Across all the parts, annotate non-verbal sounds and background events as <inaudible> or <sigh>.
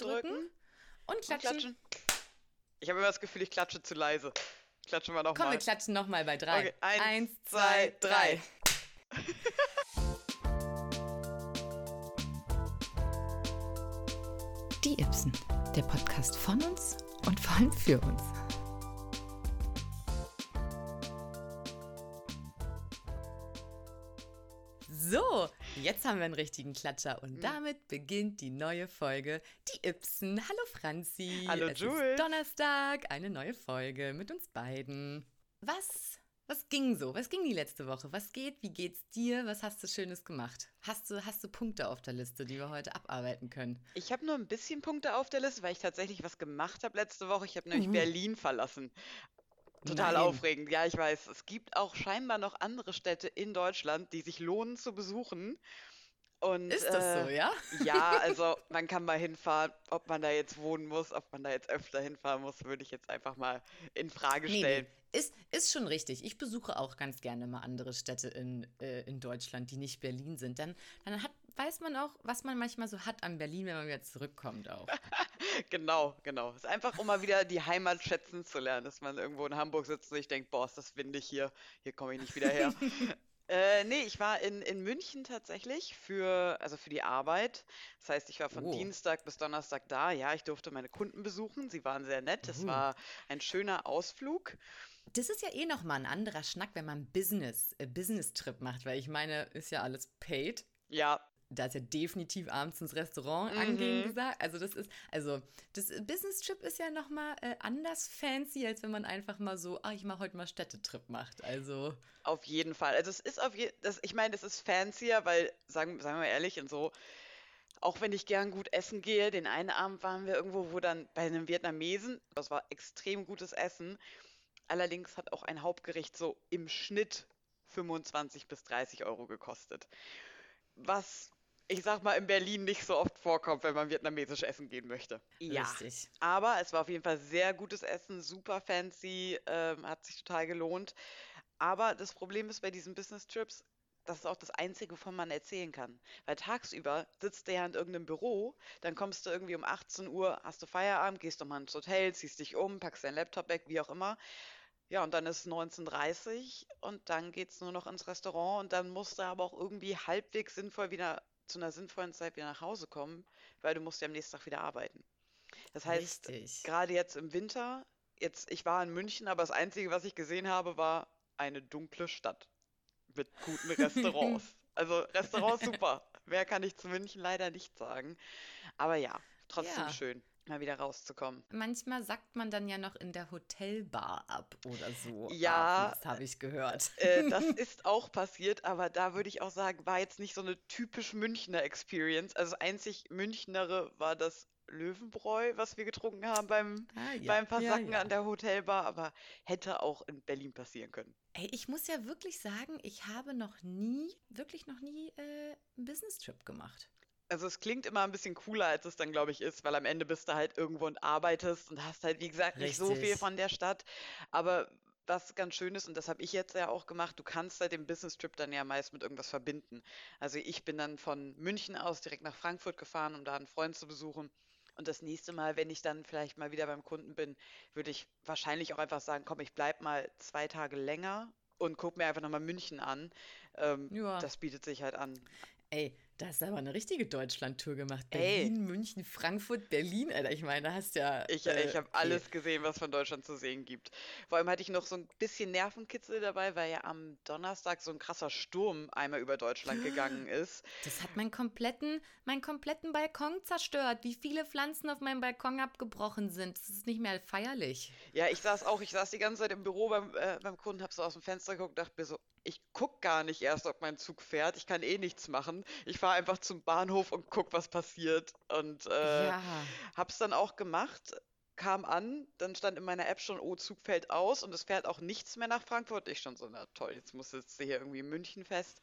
drücken und klatschen. Und klatschen. Ich habe immer das Gefühl, ich klatsche zu leise. Klatschen wir Komm, nochmal. wir klatschen nochmal bei drei. Okay, eins, Eins, zwei, zwei, drei. <laughs> Die Ibsen, der Podcast von uns und vor allem für uns. So, jetzt haben wir einen richtigen Klatscher und damit beginnt die neue Folge Die Ibsen. Hallo Franzi. Hallo, es Jules. Ist Donnerstag, eine neue Folge mit uns beiden. Was? Was ging so? Was ging die letzte Woche? Was geht? Wie geht's dir? Was hast du Schönes gemacht? Hast du, hast du Punkte auf der Liste, die wir heute abarbeiten können? Ich habe nur ein bisschen Punkte auf der Liste, weil ich tatsächlich was gemacht habe letzte Woche. Ich habe nämlich Mhm. Berlin verlassen. Total Nein. aufregend. Ja, ich weiß. Es gibt auch scheinbar noch andere Städte in Deutschland, die sich lohnen zu besuchen. Und, Ist das äh, so, ja? Ja, <laughs> also man kann mal hinfahren. Ob man da jetzt wohnen muss, ob man da jetzt öfter hinfahren muss, würde ich jetzt einfach mal in Frage Nee, stellen. nee. Ist, ist schon richtig. Ich besuche auch ganz gerne mal andere Städte in, äh, in Deutschland, die nicht Berlin sind. Dann, dann hat, weiß man auch, was man manchmal so hat an Berlin, wenn man wieder zurückkommt auch. <laughs> Genau, genau. Es ist einfach, um mal wieder die Heimat schätzen zu lernen, dass man irgendwo in Hamburg sitzt und sich denkt, boah, ist das windig hier, hier komme ich nicht wieder her. <laughs> Äh, nee, ich war in, in München tatsächlich für, also für die Arbeit. Das heißt, ich war von Oh. Dienstag bis Donnerstag da. Ja, ich durfte meine Kunden besuchen. Sie waren sehr nett. Es Mhm. war ein schöner Ausflug. Das ist ja eh nochmal ein anderer Schnack, wenn man Business, äh, Business-Trip macht, weil ich meine, ist ja alles paid. Ja, Da ist ja definitiv abends ins Restaurant Mhm. angehen gesagt. Also das ist, also das Business-Trip ist ja nochmal äh, anders fancy, als wenn man einfach mal so, ah, ich mache heute mal Städtetrip macht. Also. Auf jeden Fall. Also es ist auf jeden das, ich meine, es ist fancier, weil, sagen, sagen wir mal ehrlich, und so, auch wenn ich gern gut essen gehe, den einen Abend waren wir irgendwo, wo dann bei einem Vietnamesen, das war extrem gutes Essen. Allerdings hat auch ein Hauptgericht so im Schnitt 25 bis 30 Euro gekostet. Was, ich sag mal, in Berlin nicht so oft vorkommt, wenn man vietnamesisch essen gehen möchte. Ja. Richtig. Aber es war auf jeden Fall sehr gutes Essen, super fancy, ähm, hat sich total gelohnt. Aber das Problem ist bei diesen Business Trips, das ist auch das Einzige, wovon man erzählen kann. Weil tagsüber sitzt du ja in irgendeinem Büro, dann kommst du irgendwie um 18 Uhr, hast du Feierabend, gehst nochmal ins Hotel, ziehst dich um, packst deinen Laptop weg, wie auch immer. Ja, und dann ist es 19.30 und dann geht's nur noch ins Restaurant und dann musst du aber auch irgendwie halbwegs sinnvoll wieder zu einer sinnvollen Zeit wieder nach Hause kommen, weil du musst ja am nächsten Tag wieder arbeiten. Das heißt, Richtig. gerade jetzt im Winter, jetzt, ich war in München, aber das Einzige, was ich gesehen habe, war eine dunkle Stadt mit guten Restaurants. <laughs> Also Restaurants super. Mehr kann ich zu München leider nicht sagen. Aber ja, trotzdem Ja. schön, mal wieder rauszukommen. Manchmal sagt man dann ja noch in der Hotelbar ab oder so. Ja. Das habe ich gehört. Äh, das <laughs> ist auch passiert, aber da würde ich auch sagen, war jetzt nicht so eine typisch Münchner Experience. Also einzig Münchnere war das Löwenbräu, was wir getrunken haben beim, Ah, ja. beim Versacken Ja, ja. an der Hotelbar, aber hätte auch in Berlin passieren können. Ey, ich muss ja wirklich sagen, ich habe noch nie, wirklich noch nie äh, einen Business-Trip gemacht. Also es klingt immer ein bisschen cooler, als es dann, glaube ich, ist, weil am Ende bist du halt irgendwo und arbeitest und hast halt, wie gesagt, nicht so Richtig. viel von der Stadt. Aber was ganz schön ist, und das habe ich jetzt ja auch gemacht, du kannst halt den Business-Trip dann ja meist mit irgendwas verbinden. Also ich bin dann von München aus direkt nach Frankfurt gefahren, um da einen Freund zu besuchen. Und das nächste Mal, wenn ich dann vielleicht mal wieder beim Kunden bin, würde ich wahrscheinlich auch einfach sagen, komm, ich bleib mal zwei Tage länger und guck mir einfach nochmal München an. Ähm, Ja. Das bietet sich halt an. Ey, da hast du aber eine richtige Deutschland-Tour gemacht. Ey. Berlin, München, Frankfurt, Berlin, Alter. Ich meine, da hast ja. Ich, äh, ich habe alles gesehen, was von Deutschland zu sehen gibt. Vor allem hatte ich noch so ein bisschen Nervenkitzel dabei, weil ja am Donnerstag so ein krasser Sturm einmal über Deutschland gegangen <gasps> ist. Das hat meinen kompletten, meinen kompletten Balkon zerstört. Wie viele Pflanzen auf meinem Balkon abgebrochen sind. Das ist nicht mehr feierlich. Ja, ich saß auch, ich saß die ganze Zeit im Büro beim, äh, beim Kunden, hab so aus dem Fenster geguckt, dachte mir so, ich guck gar nicht erst, ob mein Zug fährt. Ich kann eh nichts machen. Ich fahre einfach zum Bahnhof und guck, was passiert. Und äh, Ja. hab's dann auch gemacht. Kam an, dann stand in meiner App schon, oh, Zug fällt aus und es fährt auch nichts mehr nach Frankfurt. Ich schon so, na toll, jetzt muss jetzt hier irgendwie in München fest.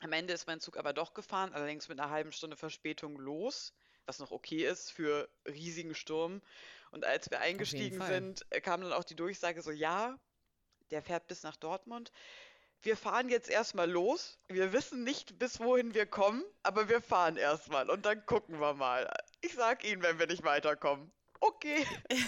Am Ende ist mein Zug aber doch gefahren, allerdings mit einer halben Stunde Verspätung los, was noch okay ist für riesigen Sturm. Und als wir eingestiegen sind, äh, kam dann auch die Durchsage so, ja, der fährt bis nach Dortmund. Wir fahren jetzt erstmal los. Wir wissen nicht, bis wohin wir kommen, aber wir fahren erstmal und dann gucken wir mal. Ich sag Ihnen, wenn wir nicht weiterkommen. Okay. <laughs>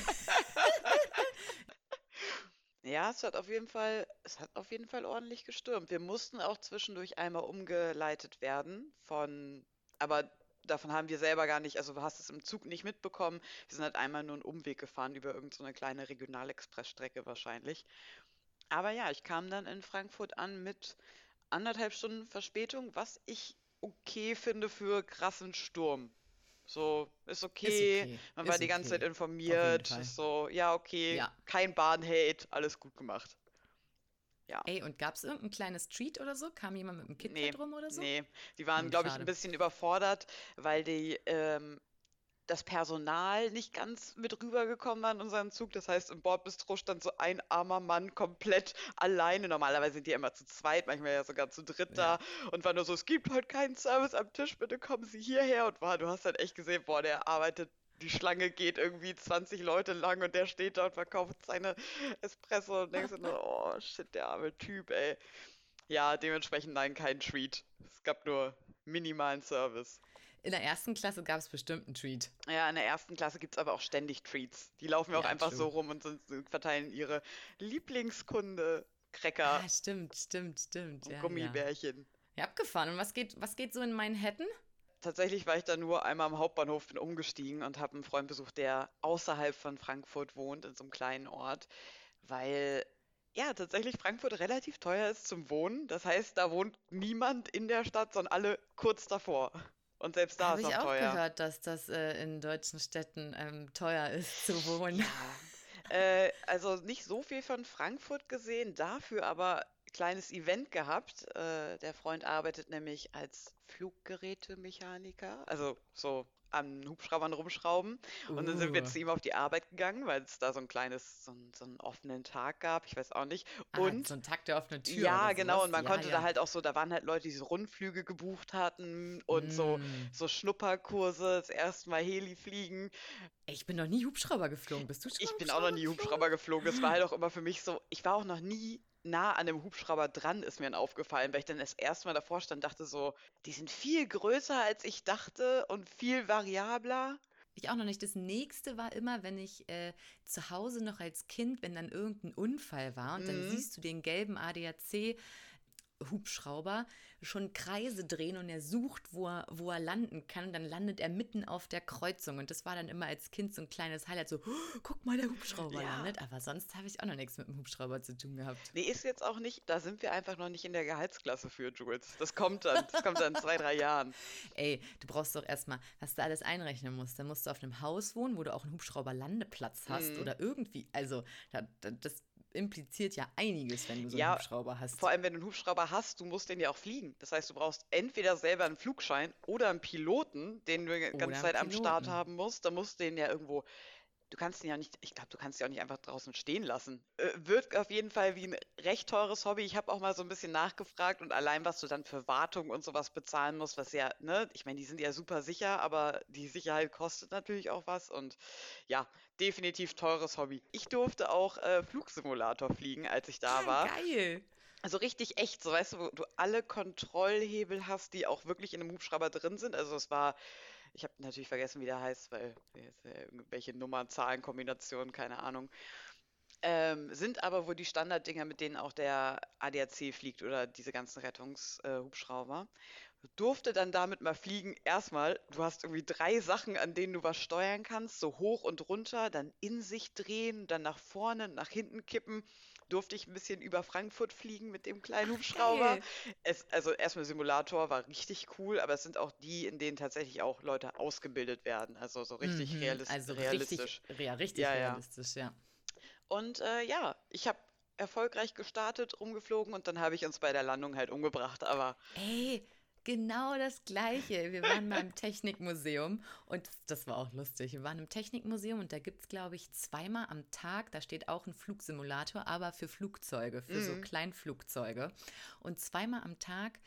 Ja, es hat auf jeden Fall, es hat auf jeden Fall ordentlich gestürmt. Wir mussten auch zwischendurch einmal umgeleitet werden von, aber davon haben wir selber gar nicht, also du hast es im Zug nicht mitbekommen. Wir sind halt einmal nur einen Umweg gefahren über irgendeine so kleine Regionalexpressstrecke wahrscheinlich. Aber ja, ich kam dann in Frankfurt an mit anderthalb Stunden Verspätung, was ich okay finde für krassen Sturm. So, ist okay. okay, Man war ist die ganze. Zeit informiert. Ist so, ja, okay. Ja. Kein Bahnhate. Alles gut gemacht. Ja. Ey, und gab es irgendein kleines Treat oder so? Kam jemand mit einem KitKat Nee, rum oder so? nee. Die waren, glaube ich, ein bisschen überfordert, weil die, ähm, das Personal nicht ganz mit rübergekommen war in unseren Zug. Das heißt, im Bordbistro stand so ein armer Mann komplett alleine. Normalerweise sind die immer zu zweit, manchmal ja sogar zu dritt da. Und war nur so, es gibt heute keinen Service am Tisch, bitte kommen Sie hierher. Und war, du hast halt echt gesehen, boah, der arbeitet, die Schlange geht irgendwie 20 Leute lang und der steht da und verkauft seine Espresso und denkst du nur, oh shit, der arme Typ, ey. Ja, dementsprechend nein, kein Treat. Es gab nur minimalen Service. In der ersten Klasse gab es bestimmt einen Treat. Ja, in der ersten Klasse gibt es aber auch ständig Treats. Die laufen ja auch Ja, einfach true. so rum und sind, verteilen ihre Lieblingskunde, Cracker Ah, stimmt, stimmt, stimmt. Ja, ja. Gummibärchen. ja, abgefahren. Und was geht, was geht so in Manhattan? Tatsächlich war ich da nur einmal am Hauptbahnhof, bin umgestiegen und habe einen Freund besucht, der außerhalb von Frankfurt wohnt, in so einem kleinen Ort, weil ja, tatsächlich Frankfurt relativ teuer ist zum Wohnen. Das heißt, da wohnt niemand in der Stadt, sondern alle kurz davor. Und selbst da Habe ist ich auch auch teuer. gehört, dass das äh, in deutschen Städten ähm, teuer ist zu wohnen. Ja, äh, also nicht so viel von Frankfurt gesehen, dafür aber kleines Event gehabt. Äh, der Freund arbeitet nämlich als Fluggerätemechaniker, also so an Hubschraubern rumschrauben. Und dann sind wir Uh. zu ihm auf die Arbeit gegangen, weil es da so ein kleines, so, einen- so einen offenen Tag gab, ich weiß auch nicht. Ah, Und so ein Tag der offenen Tür. ja, genau, und man ja, konnte ja. da halt auch so, da waren halt Leute, die so Rundflüge gebucht hatten und so, Mm. so Schnupperkurse, das erste Mal Heli fliegen. Ich bin noch nie Hubschrauber geflogen. Bist du schon Ich bin auch noch nie? Hubschrauber geflogen. Es war halt <gasps> auch immer für mich so, ich war auch noch nie nah an einem Hubschrauber dran, ist mir dann aufgefallen, weil ich dann das erste Mal davor stand, dachte so, die sind viel größer als ich dachte und viel variabler. Ich auch noch nicht. Das nächste war immer, wenn ich äh, zu Hause noch als Kind, wenn dann irgendein Unfall war und dann Mhm. siehst du den gelben ADAC Hubschrauber schon Kreise drehen und er sucht, wo er, wo er landen kann. Und dann landet er mitten auf der Kreuzung. Und das war dann immer als Kind so ein kleines Highlight, so, "Oh, guck mal, der Hubschrauber Ja. landet. Aber sonst habe ich auch noch nichts mit dem Hubschrauber zu tun gehabt. Nee, ist jetzt auch nicht, da sind wir einfach noch nicht in der Gehaltsklasse für, Jules. Das kommt dann, das kommt dann in zwei, drei Jahren. <laughs> Ey, du brauchst doch erstmal, was du alles einrechnen musst. Dann musst du auf einem Haus wohnen, wo du auch einen Hubschrauberlandeplatz hast Mhm. oder irgendwie. Also, da, da, das impliziert ja einiges, wenn du so einen Ja, Hubschrauber hast. Vor allem, wenn du einen Hubschrauber hast, du musst den ja auch fliegen. Das heißt, du brauchst entweder selber einen Flugschein oder einen Piloten, den du die ganze einen Zeit am Start haben musst. Da musst du den ja irgendwo. Du kannst den ja nicht, ich glaube, du kannst den auch nicht einfach draußen stehen lassen. Äh, wird auf jeden Fall wie ein recht teures Hobby. Ich habe auch mal so ein bisschen nachgefragt und allein, was du dann für Wartung und sowas bezahlen musst, was ja, ne, ich meine, die sind ja super sicher, aber die Sicherheit kostet natürlich auch was und ja, definitiv teures Hobby. Ich durfte auch äh, Flugsimulator fliegen, als ich da Ah, war. Geil. Also richtig echt, so weißt du, wo du alle Kontrollhebel hast, die auch wirklich in einem Hubschrauber drin sind. Also es war, ich habe natürlich vergessen, wie der heißt, weil äh, irgendwelche Nummern, Zahlen, Kombinationen, keine Ahnung. Ähm, sind aber wohl die Standarddinger, mit denen auch der ADAC fliegt oder diese ganzen Rettungshubschrauber. Hubschrauber. Durfte dann damit mal fliegen. Erstmal, du hast irgendwie drei Sachen, an denen du was steuern kannst, so hoch und runter, dann in sich drehen, dann nach vorne, nach hinten kippen. Durfte ich ein bisschen über Frankfurt fliegen mit dem kleinen Hubschrauber. Geil. Es, also erstmal Simulator war richtig cool, aber es sind auch die, in denen tatsächlich auch Leute ausgebildet werden. Also so richtig Mhm, realis Also realistisch. richtig, ja, richtig Ja, ja. realistisch, ja. Und äh, ja, ich habe erfolgreich gestartet, rumgeflogen und dann habe ich uns bei der Landung halt umgebracht. Aber Ey, genau das Gleiche. Wir waren mal im Technikmuseum und das war auch lustig. Wir waren im Technikmuseum und da gibt es, glaube ich, zweimal am Tag, da steht auch ein Flugsimulator, aber für Flugzeuge, für so Mhm. Kleinflugzeuge. Und zweimal am Tag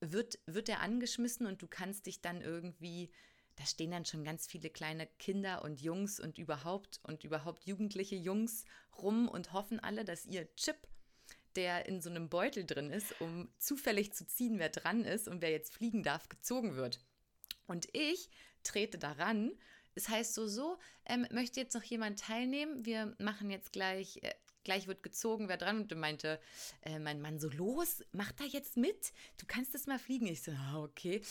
wird, wird der angeschmissen und du kannst dich dann irgendwie, da stehen dann schon ganz viele kleine Kinder und Jungs und überhaupt und überhaupt jugendliche Jungs rum und hoffen alle, dass ihr Chip der in so einem Beutel drin ist, um zufällig zu ziehen, wer dran ist und wer jetzt fliegen darf, gezogen wird. Und ich trete daran. Es heißt so, so, ähm, möchte jetzt noch jemand teilnehmen? Wir machen jetzt gleich, äh, gleich wird gezogen, wer dran. Und meinte äh, mein Mann so, los, mach da jetzt mit. Du kannst das mal fliegen. Ich so, ah, okay.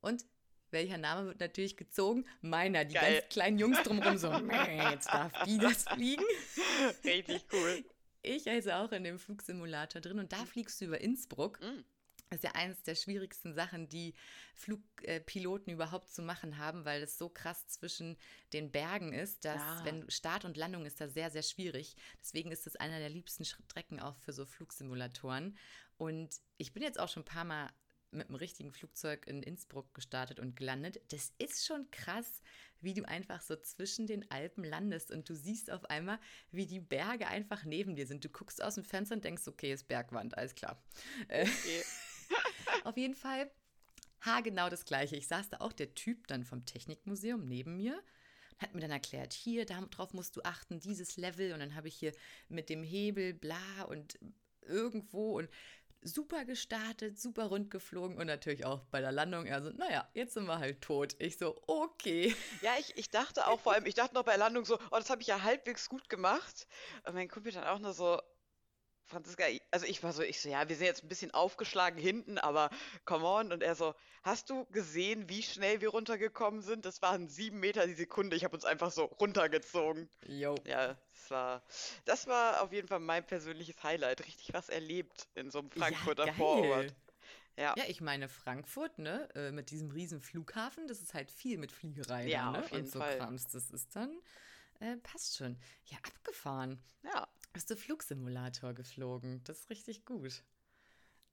Und welcher Name wird natürlich gezogen? Meiner. Die Geil. ganz kleinen Jungs drumherum so, <laughs> "Mäh, jetzt darf die das fliegen. <laughs> Richtig cool. Ich also auch in dem Flugsimulator drin und da fliegst du über Innsbruck. Mm. Das ist ja eines der schwierigsten Sachen, die Flugpiloten überhaupt zu machen haben, weil es so krass zwischen den Bergen ist, dass Ja. wenn Start und Landung ist da sehr, sehr schwierig. Deswegen ist es einer der liebsten Strecken auch für so Flugsimulatoren. Und ich bin jetzt auch schon ein paar Mal mit einem richtigen Flugzeug in Innsbruck gestartet und gelandet. Das ist schon krass, wie du einfach so zwischen den Alpen landest und du siehst auf einmal, wie die Berge einfach neben dir sind. Du guckst aus dem Fenster und denkst, okay, ist Bergwand, alles klar. Äh, Okay. <laughs> auf jeden Fall, haargenau das Gleiche. Ich saß da auch, der Typ dann vom Technikmuseum neben mir, hat mir dann erklärt, hier, darauf musst du achten, dieses Level. Und dann habe ich hier mit dem Hebel, bla und irgendwo und super gestartet, super rund geflogen und natürlich auch bei der Landung. Er so, naja, jetzt sind wir halt tot. Ich so, okay. Ja, ich, ich dachte auch vor allem, ich dachte noch bei Landung so, oh, das habe ich ja halbwegs gut gemacht. Und mein Kumpel dann auch nur so, Franziska, also ich war so, ich so, ja, wir sind jetzt ein bisschen aufgeschlagen hinten, aber come on. Und er so, hast du gesehen, wie schnell wir runtergekommen sind? Das waren sieben Meter die Sekunde. Ich habe uns einfach so runtergezogen. Jo. Ja, das war, das war auf jeden Fall mein persönliches Highlight. Richtig was erlebt in so einem Frankfurter ja, Vorort. Ja, Ja, ich meine, Frankfurt, ne, äh, mit diesem riesen Flughafen, das ist halt viel mit Fliegerei Ja, ne? auf jeden und so Fall. Krams. Das ist dann, äh, passt schon. Ja, abgefahren. ja. Bist du Flugsimulator geflogen? Das ist richtig gut.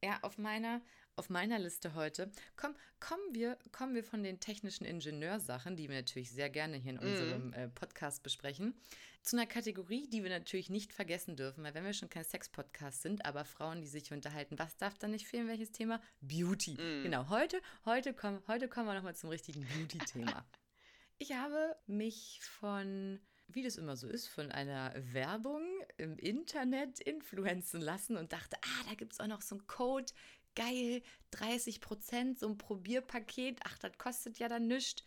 Ja, auf meiner, auf meiner Liste heute komm, kommen, wir, kommen wir von den technischen Ingenieursachen, die wir natürlich sehr gerne hier in Mhm. unserem äh, Podcast besprechen, zu einer Kategorie, die wir natürlich nicht vergessen dürfen, weil wenn wir schon kein Sex-Podcast sind, aber Frauen, die sich unterhalten, was darf da nicht fehlen? Welches Thema? Beauty. Mhm. Genau, heute, heute, komm, heute kommen wir nochmal zum richtigen Beauty-Thema. <laughs> Ich habe mich von, wie das immer so ist, von einer Werbung im Internet influenzen lassen und dachte, ah, da gibt es auch noch so einen Code, geil, 30 Prozent, so ein Probierpaket, ach, das kostet ja dann nichts.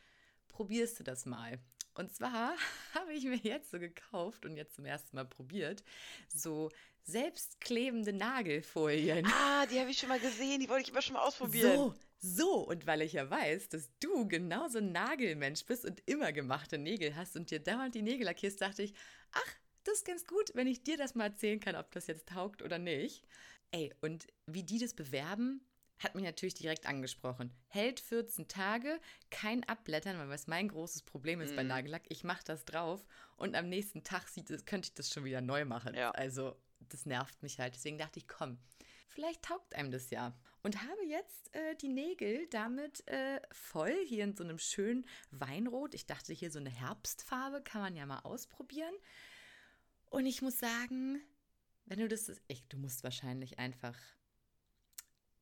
Probierst du das mal. Und zwar <laughs> habe ich mir jetzt so gekauft und jetzt zum ersten Mal probiert, so selbstklebende Nagelfolien. Ah, die habe ich schon mal gesehen, die wollte ich immer schon mal ausprobieren. So, so. Und weil ich ja weiß, dass du genauso ein Nagelmensch bist und immer gemachte Nägel hast und dir dauernd die Nägel lackierst, dachte ich, ach, das ist ganz gut, wenn ich dir das mal erzählen kann, ob das jetzt taugt oder nicht. Ey, und wie die das bewerben, hat mich natürlich direkt angesprochen. Hält 14 Tage, kein Abblättern, weil was mein großes Problem ist bei Mhm. Nagellack, ich mache das drauf und am nächsten Tag sieht es, könnte ich das schon wieder neu machen. Ja. Also, das nervt mich halt. Deswegen dachte ich, komm, vielleicht taugt einem das ja. Und habe jetzt äh, die Nägel damit äh, voll hier in so einem schönen Weinrot. Ich dachte, hier so eine Herbstfarbe kann man ja mal ausprobieren. Und ich muss sagen, wenn du das, ich, du musst wahrscheinlich einfach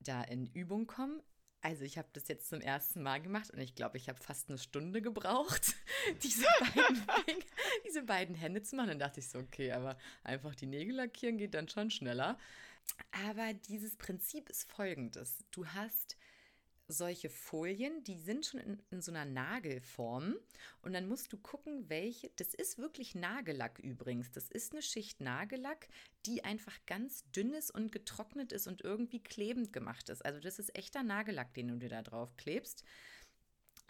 da in Übung kommen. Also ich habe das jetzt zum ersten Mal gemacht und ich glaube, ich habe fast eine Stunde gebraucht, <laughs> diese beiden, <laughs> Finger, diese beiden Hände zu machen. Dann dachte ich so, okay, aber einfach die Nägel lackieren geht dann schon schneller. Aber dieses Prinzip ist folgendes. Du hast solche Folien, die sind schon in, in so einer Nagelform und dann musst du gucken, welche, das ist wirklich Nagellack übrigens, das ist eine Schicht Nagellack, die einfach ganz dünn ist und getrocknet ist und irgendwie klebend gemacht ist. Also das ist echter Nagellack, den du dir da drauf klebst.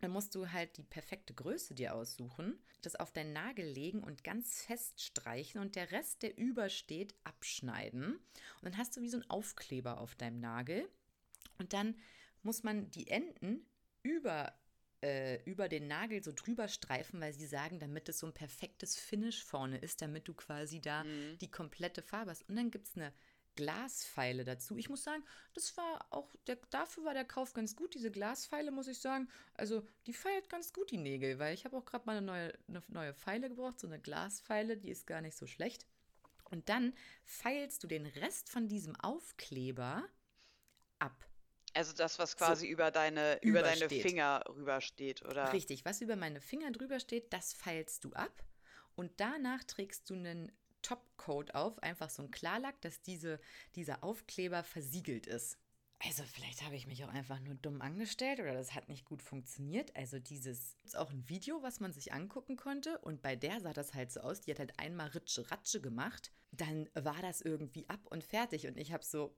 Dann musst du halt die perfekte Größe dir aussuchen, das auf deinen Nagel legen und ganz fest streichen und der Rest, der übersteht, abschneiden. Und dann hast du wie so einen Aufkleber auf deinem Nagel. Und dann muss man die Enden über, äh, über den Nagel so drüber streifen, weil sie sagen, damit es so ein perfektes Finish vorne ist, damit du quasi da Mhm. die komplette Farbe hast. Und dann gibt es eine Glasfeile dazu. Ich muss sagen, das war auch, der, dafür war der Kauf ganz gut. Diese Glasfeile, muss ich sagen, also die feiert ganz gut die Nägel, weil ich habe auch gerade mal eine neue, eine neue Feile gebraucht, so eine Glasfeile, die ist gar nicht so schlecht. Und dann feilst du den Rest von diesem Aufkleber ab. Also das, was quasi über deine, über deine Übersteht. Finger rübersteht, oder? Richtig, was über meine Finger drüber steht, das feilst du ab. Und danach trägst du einen Topcoat auf, einfach so ein Klarlack, dass diese, dieser Aufkleber versiegelt ist. also vielleicht habe ich mich auch einfach nur dumm angestellt oder das hat nicht gut funktioniert. Also dieses ist auch ein Video, was man sich angucken konnte und bei der sah das halt so aus, die hat halt einmal Ritsche Ratsche gemacht, dann war das irgendwie ab und fertig und ich habe so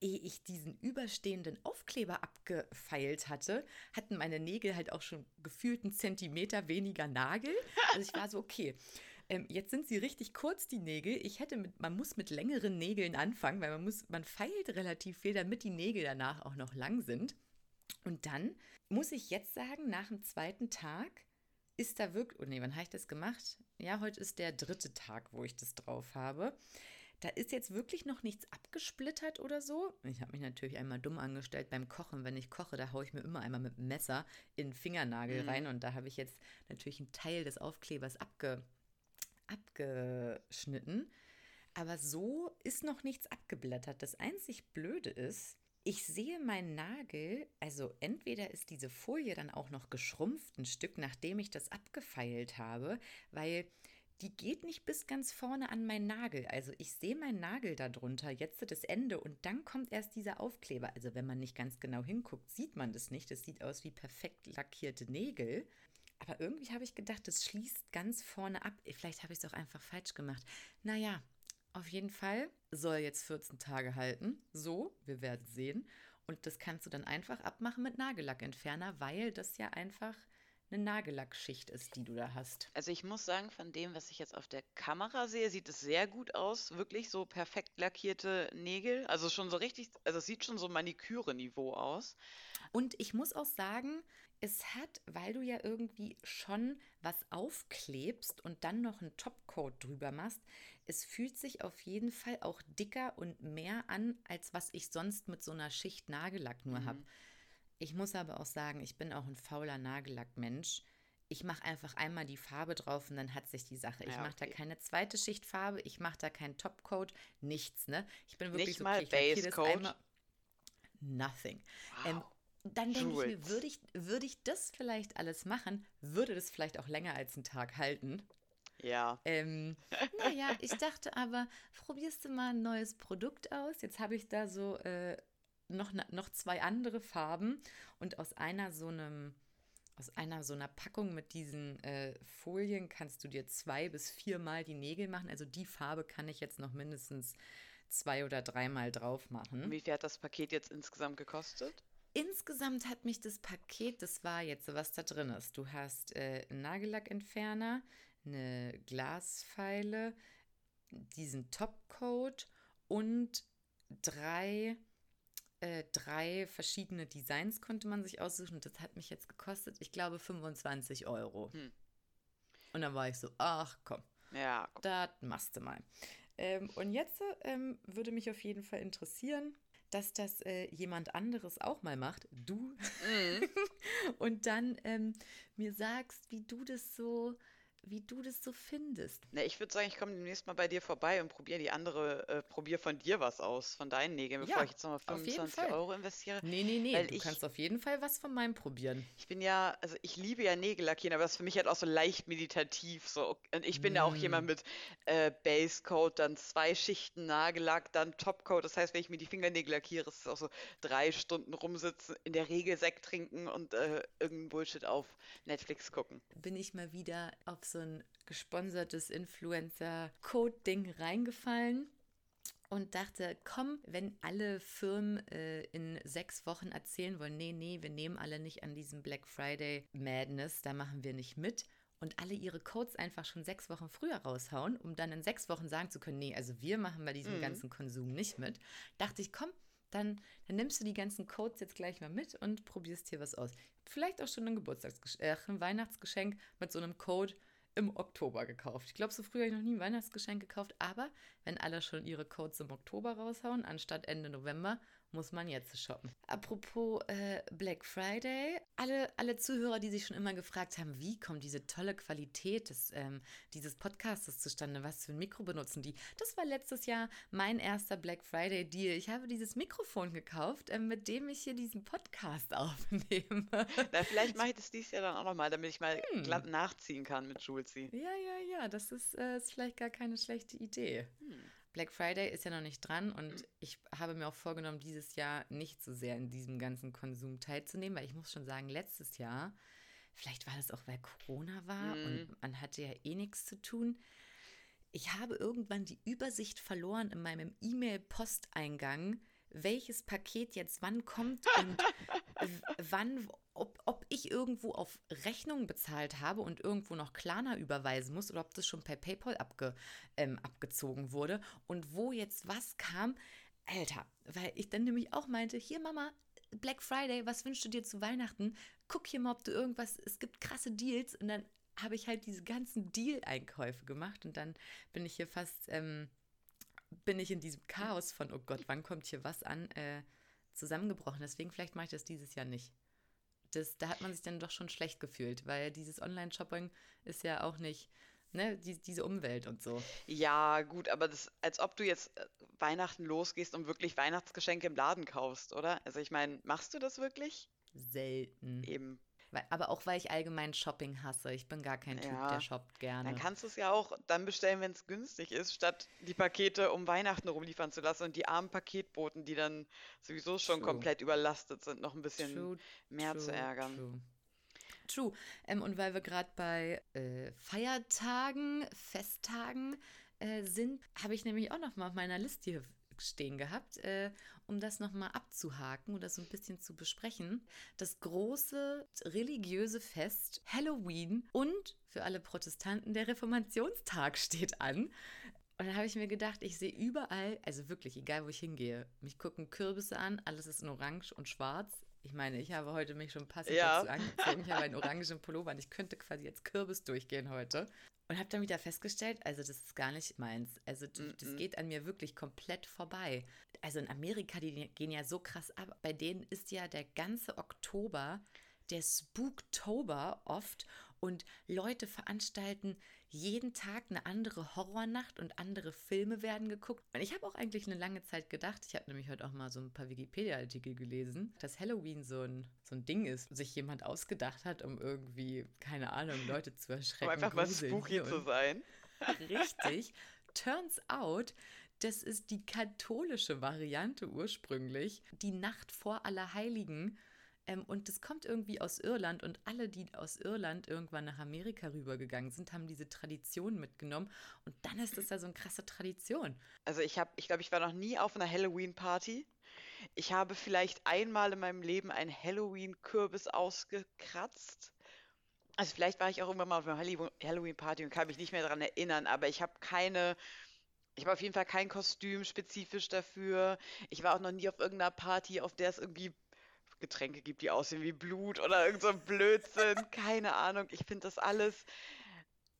ehe ich diesen überstehenden Aufkleber abgefeilt hatte, hatten meine Nägel halt auch schon gefühlt einen Zentimeter weniger Nagel. Also ich war so, okay, ähm, jetzt sind sie richtig kurz, die Nägel. Ich hätte mit, man muss mit längeren Nägeln anfangen, weil man muss, man feilt relativ viel, damit die Nägel danach auch noch lang sind. Und dann muss ich jetzt sagen, nach dem zweiten Tag ist da wirklich, oh nee, wann habe ich das gemacht? Ja, heute ist der dritte Tag, wo ich das drauf habe. Da ist jetzt wirklich noch nichts abgesplittert oder so. Ich habe mich natürlich einmal dumm angestellt beim Kochen. Wenn ich koche, da haue ich mir immer einmal mit dem Messer in den Fingernagel mhm. rein. Und da habe ich jetzt natürlich einen Teil des Aufklebers abge abgeschnitten. Aber so ist noch nichts abgeblättert. Das einzig Blöde ist, ich sehe meinen Nagel, also entweder ist diese Folie dann auch noch geschrumpft ein Stück, nachdem ich das abgefeilt habe, weil die geht nicht bis ganz vorne an meinen Nagel. Also ich sehe meinen Nagel darunter, jetzt das Ende und dann kommt erst dieser Aufkleber. Also wenn man nicht ganz genau hinguckt, sieht man das nicht. Das sieht aus wie perfekt lackierte Nägel. Aber irgendwie habe ich gedacht, das schließt ganz vorne ab. Vielleicht habe ich es auch einfach falsch gemacht. Naja, auf jeden Fall soll jetzt 14 Tage halten. So, wir werden sehen. Und das kannst du dann einfach abmachen mit Nagellackentferner, weil das ja einfach eine Nagellackschicht ist, die du da hast. Also ich muss sagen, von dem, was ich jetzt auf der Kamera sehe, sieht es sehr gut aus. Wirklich so perfekt lackierte Nägel. Also schon so richtig, also es sieht schon so Maniküre-Niveau aus. Und ich muss auch sagen, es hat, weil du ja irgendwie schon was aufklebst und dann noch einen Topcoat drüber machst, es fühlt sich auf jeden Fall auch dicker und mehr an, als was ich sonst mit so einer Schicht Nagellack nur mhm. habe. Ich muss aber auch sagen, ich bin auch ein fauler Nagellackmensch. Ich mache einfach einmal die Farbe drauf und dann hat sich die Sache. Ich ja, mache da keine zweite Schicht Farbe, ich mache da keinen Topcoat, nichts, ne? Ich bin wirklich Nicht so, mal okay, Base Coat. Nothing. Wow. Ähm, dann denke ich mir, würde ich, würde ich das vielleicht alles machen, würde das vielleicht auch länger als einen Tag halten. Ja. Ähm, <laughs> naja, ich dachte aber, probierst du mal ein neues Produkt aus? Jetzt habe ich da so äh, noch, noch zwei andere Farben und aus einer so einem aus einer so einer Packung mit diesen äh, Folien kannst du dir zwei bis viermal die Nägel machen. Also die Farbe kann ich jetzt noch mindestens zwei oder dreimal drauf machen. Wie viel hat das Paket jetzt insgesamt gekostet? Insgesamt hat mich das Paket, das war jetzt, was da drin ist. Du hast äh, einen Nagellackentferner, eine Glasfeile, diesen Topcoat und drei, äh, drei verschiedene Designs konnte man sich aussuchen. Das hat mich jetzt gekostet, ich glaube, 25 Euro. Hm. Und dann war ich so, ach komm, ja, das machst du mal. Ähm, und jetzt ähm, würde mich auf jeden Fall interessieren, dass das äh, jemand anderes auch mal macht, du, mhm. <laughs> und dann ähm, mir sagst, wie du das so wie du das so findest. Na, ich würde sagen, ich komme demnächst mal bei dir vorbei und probiere die andere, äh, probiere von dir was aus, von deinen Nägeln, bevor ja, ich jetzt nochmal 25 Euro investiere. Nee, nee, nee, du ich, kannst auf jeden Fall was von meinem probieren. Ich bin ja, also ich liebe ja Nägel lackieren, aber das ist für mich halt auch so leicht meditativ. So. Und ich bin mm. ja auch jemand mit äh, Basecoat, dann zwei Schichten Nagellack, dann Topcoat. Das heißt, wenn ich mir die Fingernägel lackiere, ist es auch so drei Stunden rumsitzen, in der Regel Sekt trinken und äh, irgendeinen Bullshit auf Netflix gucken. Bin ich mal wieder auf so ein gesponsertes Influencer-Code-Ding reingefallen und dachte, komm, wenn alle Firmen äh, in sechs Wochen erzählen wollen, nee, nee, wir nehmen alle nicht an diesem Black Friday Madness, da machen wir nicht mit und alle ihre Codes einfach schon sechs Wochen früher raushauen, um dann in sechs Wochen sagen zu können, nee, also wir machen bei diesem mhm. ganzen Konsum nicht mit, dachte ich, komm, dann, dann nimmst du die ganzen Codes jetzt gleich mal mit und probierst hier was aus. Vielleicht auch schon ein Geburtstagsgeschenk, äh, ein Weihnachtsgeschenk mit so einem Code im Oktober gekauft. Ich glaube, so früh habe ich noch nie ein Weihnachtsgeschenk gekauft, aber wenn alle schon ihre Codes im Oktober raushauen, anstatt Ende November, muss man jetzt shoppen. Apropos äh, Black Friday, alle, alle Zuhörer, die sich schon immer gefragt haben, wie kommt diese tolle Qualität des, ähm, dieses Podcastes zustande, was für ein Mikro benutzen die? Das war letztes Jahr mein erster Black Friday Deal. Ich habe dieses Mikrofon gekauft, äh, mit dem ich hier diesen Podcast <laughs> aufnehme. Na, vielleicht mache ich das dieses Jahr dann auch nochmal, damit ich mal hm. glatt nachziehen kann mit Julesy. Ja, ja, ja, das ist, äh, ist vielleicht gar keine schlechte Idee. Hm. Black Friday ist ja noch nicht dran und ich habe mir auch vorgenommen, dieses Jahr nicht so sehr in diesem ganzen Konsum teilzunehmen, weil ich muss schon sagen, letztes Jahr, vielleicht war das auch, weil Corona war Mhm. und man hatte ja eh nichts zu tun. Ich habe irgendwann die Übersicht verloren in meinem E-Mail-Posteingang, welches Paket jetzt wann kommt und wann, ob, ob ich irgendwo auf Rechnung bezahlt habe und irgendwo noch Klarna überweisen muss oder ob das schon per PayPal abge, ähm, abgezogen wurde und wo jetzt was kam. Alter, weil ich dann nämlich auch meinte, hier Mama, Black Friday, was wünschst du dir zu Weihnachten? Guck hier mal, ob du irgendwas, es gibt krasse Deals und dann habe ich halt diese ganzen Deal-Einkäufe gemacht und dann bin ich hier fast, ähm, bin ich in diesem Chaos von, oh Gott, wann kommt hier was an, äh, zusammengebrochen. Deswegen vielleicht mache ich das dieses Jahr nicht. Das, da hat man sich dann doch schon schlecht gefühlt, weil dieses Online-Shopping ist ja auch nicht, ne, die, diese Umwelt und so. Ja, gut, aber das, als ob du jetzt äh, Weihnachten losgehst und wirklich Weihnachtsgeschenke im Laden kaufst, oder? Also ich meine, machst du das wirklich? Selten. Eben. Aber auch weil ich allgemein Shopping hasse. Ich bin gar kein Typ, Ja. der shoppt gerne. Dann kannst du es ja auch dann bestellen, wenn es günstig ist, statt die Pakete um Weihnachten rumliefern zu lassen und die armen Paketboten, die dann sowieso schon True. komplett überlastet sind, noch ein bisschen True, mehr zu True, ärgern. True. True. Ähm, und weil wir gerade bei äh, Feiertagen, Festtagen äh, sind, habe ich nämlich auch noch mal auf meiner Liste hier stehen gehabt, äh, um das noch mal abzuhaken oder so ein bisschen zu besprechen. Das große religiöse Fest Halloween und für alle Protestanten der Reformationstag steht an. Und dann habe ich mir gedacht, ich sehe überall, also wirklich, egal wo ich hingehe, mich gucken Kürbisse an, alles ist in Orange und Schwarz. Ich meine, ich habe heute mich schon passend Ja. dazu angezogen. Ich habe einen orangen Pullover und ich könnte quasi als Kürbis durchgehen heute. Und habe dann wieder festgestellt, also das ist gar nicht meins. Also d- das Mm-mm. geht an mir wirklich komplett vorbei. Also in Amerika, die gehen ja so krass ab. Bei denen ist ja der ganze Oktober der Spooktober oft und Leute veranstalten jeden Tag eine andere Horrornacht und andere Filme werden geguckt. Und ich habe auch eigentlich eine lange Zeit gedacht, ich habe nämlich heute auch mal so ein paar Wikipedia-Artikel gelesen, dass Halloween so ein, so ein Ding ist, sich jemand ausgedacht hat, um irgendwie, keine Ahnung, Leute zu <laughs> erschrecken. Um einfach mal spooky hier zu sein. <laughs> <laughs> Richtig. Turns out, das ist die katholische Variante ursprünglich, die Nacht vor Allerheiligen. Ähm, und das kommt irgendwie aus Irland und alle, die aus Irland irgendwann nach Amerika rübergegangen sind, haben diese Tradition mitgenommen. Und dann ist das ja so eine krasse Tradition. Also ich habe, ich glaube, ich war noch nie auf einer Halloween-Party. Ich habe vielleicht einmal in meinem Leben einen Halloween-Kürbis ausgekratzt. Also vielleicht war ich auch irgendwann mal auf einer Hallow- Halloween-Party und kann mich nicht mehr daran erinnern, aber ich habe keine, ich habe auf jeden Fall kein Kostüm spezifisch dafür. Ich war auch noch nie auf irgendeiner Party, auf der es irgendwie Getränke gibt, die aussehen wie Blut oder irgend so Blödsinn. <laughs> Keine Ahnung. Ich finde das alles,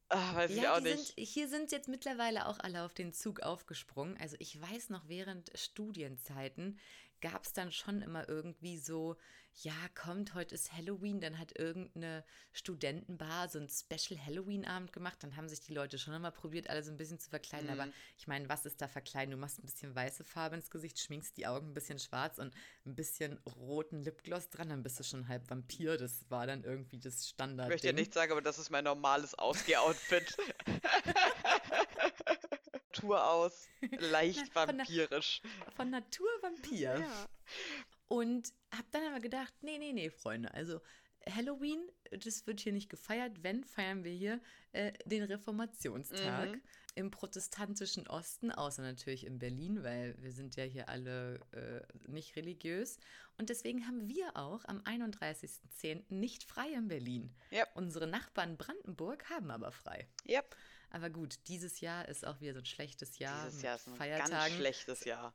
ah, weiß ich auch nicht. Sind, hier sind jetzt mittlerweile auch alle auf den Zug aufgesprungen. Also ich weiß noch, während Studienzeiten gab es dann schon immer irgendwie so, ja, kommt, heute ist Halloween, dann hat irgendeine Studentenbar so ein Special Halloween-Abend gemacht. Dann haben sich die Leute schon immer probiert, alle so ein bisschen zu verkleiden. Aber Mhm. ich meine, was ist da verkleiden? Du machst ein bisschen weiße Farbe ins Gesicht, schminkst die Augen ein bisschen schwarz und ein bisschen roten Lipgloss dran, dann bist du schon halb Vampir. Das war dann irgendwie das Ich Standard. möchte ja nichts sagen, aber das ist mein normales Ausgeh-Outfit. <laughs> Tour aus, <laughs> leicht Na, von vampirisch. Von Natur Vampir. Und hab dann aber gedacht, nee, nee, nee, Freunde, also Halloween, das wird hier nicht gefeiert. Wenn, feiern wir hier äh, den Reformationstag Mhm. Im protestantischen Osten, außer natürlich in Berlin, weil wir sind ja hier alle äh, nicht religiös. Und deswegen haben wir auch am 31.10. nicht frei in Berlin. Ja. Unsere Nachbarn Brandenburg haben aber frei. Yep. Aber gut, dieses Jahr ist auch wieder so ein schlechtes Jahr. Dieses Jahr ist ein ganz Feiertagen schlechtes Jahr.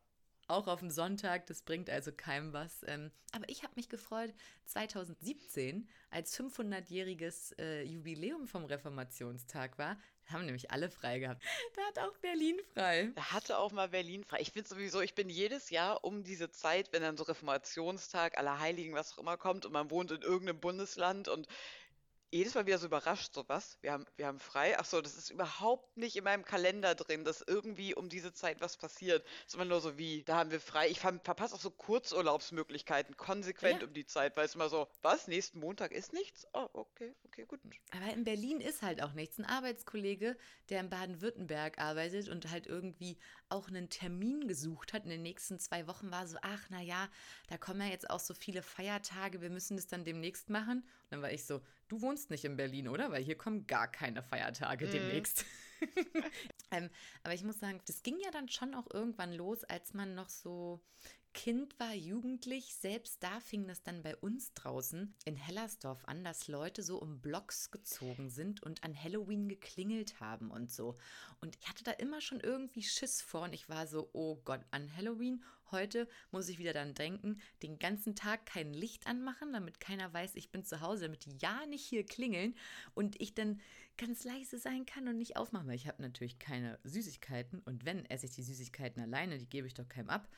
auch auf dem Sonntag, das bringt also keinem was. Ähm, aber ich habe mich gefreut, 2017, als 500-jähriges äh, Jubiläum vom Reformationstag war, haben nämlich alle frei gehabt. Da hat auch Berlin frei. Da hatte auch mal Berlin frei. Ich finde sowieso, ich bin jedes Jahr um diese Zeit, wenn dann so Reformationstag, Allerheiligen, was auch immer kommt und man wohnt in irgendeinem Bundesland und jedes Mal wieder so überrascht, so was, wir haben, wir haben frei. Ach so, das ist überhaupt nicht in meinem Kalender drin, dass irgendwie um diese Zeit was passiert. Es ist immer nur so wie, da haben wir frei. Ich ver verpasse auch so Kurzurlaubsmöglichkeiten konsequent Ja. um die Zeit, weil es immer so, was, nächsten Montag ist nichts? Oh, okay, okay, gut. Aber in Berlin ist halt auch nichts. Ein Arbeitskollege, der in Baden-Württemberg arbeitet und halt irgendwie auch einen Termin gesucht hat in den nächsten zwei Wochen, war so, ach na ja, da kommen ja jetzt auch so viele Feiertage, wir müssen das dann demnächst machen. Und dann war ich so, du wohnst nicht in Berlin, oder? Weil hier kommen gar keine Feiertage Mhm. demnächst. <laughs> ähm, aber ich muss sagen, das ging ja dann schon auch irgendwann los, als man noch so Kind war, jugendlich. Selbst da fing das dann bei uns draußen in Hellersdorf an, dass Leute so um Blocks gezogen sind und an Halloween geklingelt haben und so. Und ich hatte da immer schon irgendwie Schiss vor und ich war so, oh Gott, an Halloween heute muss ich wieder dann denken, den ganzen Tag kein Licht anmachen, damit keiner weiß, ich bin zu Hause, damit die ja nicht hier klingeln und ich dann ganz leise sein kann und nicht aufmachen, weil ich habe natürlich keine Süßigkeiten und wenn esse ich die Süßigkeiten alleine, die gebe ich doch keinem ab.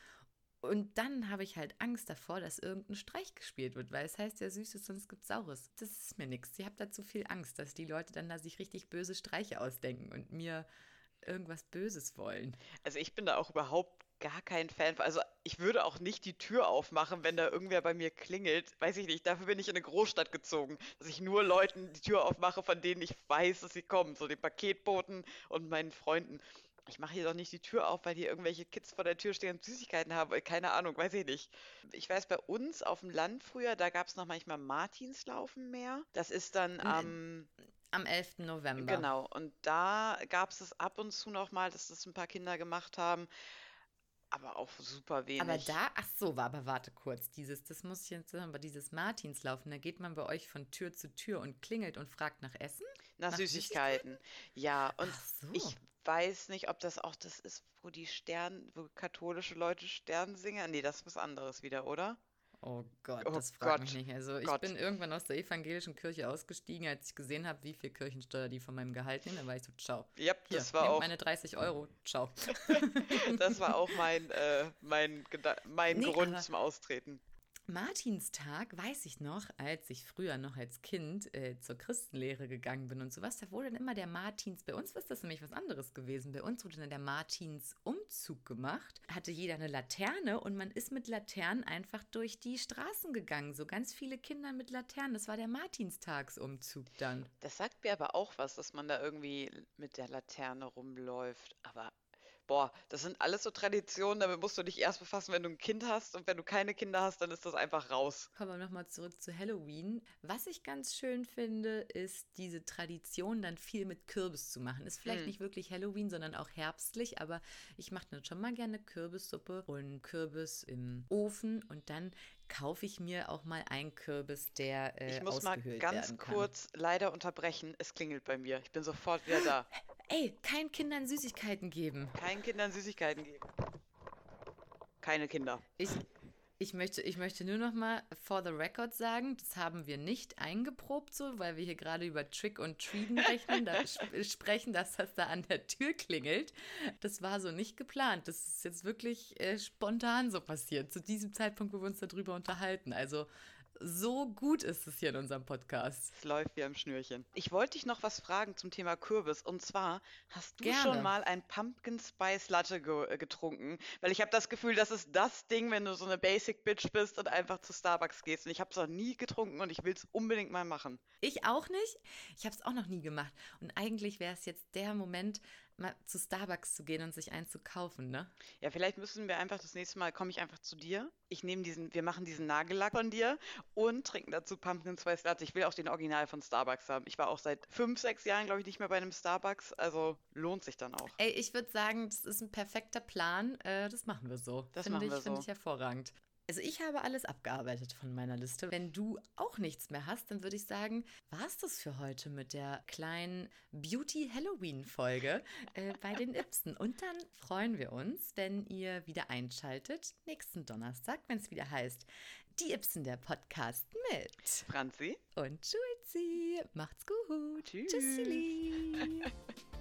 Und dann habe ich halt Angst davor, dass irgendein Streich gespielt wird, weil es heißt ja Süßes, sonst gibt Saures. Das ist mir nichts. Ich habe da zu viel Angst, dass die Leute dann da sich richtig böse Streiche ausdenken und mir irgendwas Böses wollen. Also ich bin da auch überhaupt gar kein Fan. Also ich würde auch nicht die Tür aufmachen, wenn da irgendwer bei mir klingelt. Weiß ich nicht. Dafür bin ich in eine Großstadt gezogen, dass ich nur Leuten die Tür aufmache, von denen ich weiß, dass sie kommen. So den Paketboten und meinen Freunden. Ich mache hier doch nicht die Tür auf, weil hier irgendwelche Kids vor der Tür stehen und Süßigkeiten haben. Keine Ahnung, weiß ich nicht. Ich weiß, bei uns auf dem Land früher, da gab es noch manchmal Martinslaufen mehr. Das ist dann am Am 11. November. Genau, und da gab es es ab und zu noch mal, dass das ein paar Kinder gemacht haben, aber auch super wenig. Aber da, ach so, war aber warte kurz, dieses, das muss ich jetzt sagen, aber dieses Martinslaufen, da geht man bei euch von Tür zu Tür und klingelt und fragt nach Essen? Nach nach Süßigkeiten. Ja, und Ach so. ich weiß nicht, ob das auch das ist, wo die Stern, wo katholische Leute Stern singen. Nee, das ist was anderes wieder, oder? Oh Gott, Oh das fragt mich nicht. Also ich Gott. bin irgendwann aus der evangelischen Kirche ausgestiegen, als ich gesehen habe, wie viel Kirchensteuer die von meinem Gehalt nehmen. Da war ich so, ciao. Ja, Hier, das war auch, meine 30 Euro, ciao. <laughs> das war auch mein, äh, mein, Geda- mein Nee, Grund zum Austreten. Martinstag weiß ich noch, als ich früher noch als Kind äh, zur Christenlehre gegangen bin und sowas, da wurde dann immer der Martins, bei uns ist das nämlich was anderes gewesen, bei uns wurde dann der Martins-Umzug gemacht, hatte jeder eine Laterne und man ist mit Laternen einfach durch die Straßen gegangen, so ganz viele Kinder mit Laternen, das war der Martinstagsumzug dann. Das sagt mir aber auch was, dass man da irgendwie mit der Laterne rumläuft. Aber boah, das sind alles so Traditionen, damit musst du dich erst befassen, wenn du ein Kind hast. Und wenn du keine Kinder hast, dann ist das einfach raus. Kommen wir nochmal zurück zu Halloween. Was ich ganz schön finde, ist diese Tradition, dann viel mit Kürbis zu machen. Ist vielleicht Hm. nicht wirklich Halloween, sondern auch herbstlich, aber ich mache dann schon mal gerne Kürbissuppe und Kürbis im Ofen und dann kaufe ich mir auch mal einen Kürbis, der äh, Ich muss mal ganz kurz leider unterbrechen. Es klingelt bei mir. Ich bin sofort wieder da. <laughs> Ey, kein Kindern Süßigkeiten geben. Keinen Kindern Süßigkeiten geben. Keine Kinder. Ich, ich, möchte, ich möchte nur noch mal for the record sagen, das haben wir nicht eingeprobt so, weil wir hier gerade über Trick und Treaten rechnen, da <laughs> sp sprechen, dass das da an der Tür klingelt. Das war so nicht geplant. Das ist jetzt wirklich äh, spontan so passiert, zu diesem Zeitpunkt, wo wir uns darüber unterhalten. Also so gut ist es hier in unserem Podcast. Es läuft wie am Schnürchen. Ich wollte dich noch was fragen zum Thema Kürbis. Und zwar, hast du Gerne. schon mal ein Pumpkin Spice Latte ge äh, getrunken? Weil ich habe das Gefühl, das ist das Ding, wenn du so eine Basic Bitch bist und einfach zu Starbucks gehst. Und ich habe es noch nie getrunken und ich will es unbedingt mal machen. Ich auch nicht. Ich habe es auch noch nie gemacht. Und eigentlich wäre es jetzt der Moment, mal zu Starbucks zu gehen und sich einen zu kaufen, ne? Ja, vielleicht müssen wir einfach das nächste Mal, komme ich einfach zu dir. Ich nehme diesen, wir machen diesen Nagellack von dir und trinken dazu Pumpkin Spice Latte. Ich will auch den Original von Starbucks haben. Ich war auch seit fünf, sechs Jahren, glaube ich, nicht mehr bei einem Starbucks. Also lohnt sich dann auch. Ey, ich würde sagen, das ist ein perfekter Plan. Äh, das machen wir so. Das Finde machen ich, wir Finde so. ich hervorragend. Also ich habe alles abgearbeitet von meiner Liste. Wenn du auch nichts mehr hast, dann würde ich sagen, war es das für heute mit der kleinen Beauty-Halloween-Folge äh, bei den <laughs> Ibsen. Und dann freuen wir uns, wenn ihr wieder einschaltet nächsten Donnerstag, wenn es wieder heißt, die Ibsen, der Podcast mit Franzi? und Schulzi. Macht's gut. Tschüss. Tschüssili. <laughs>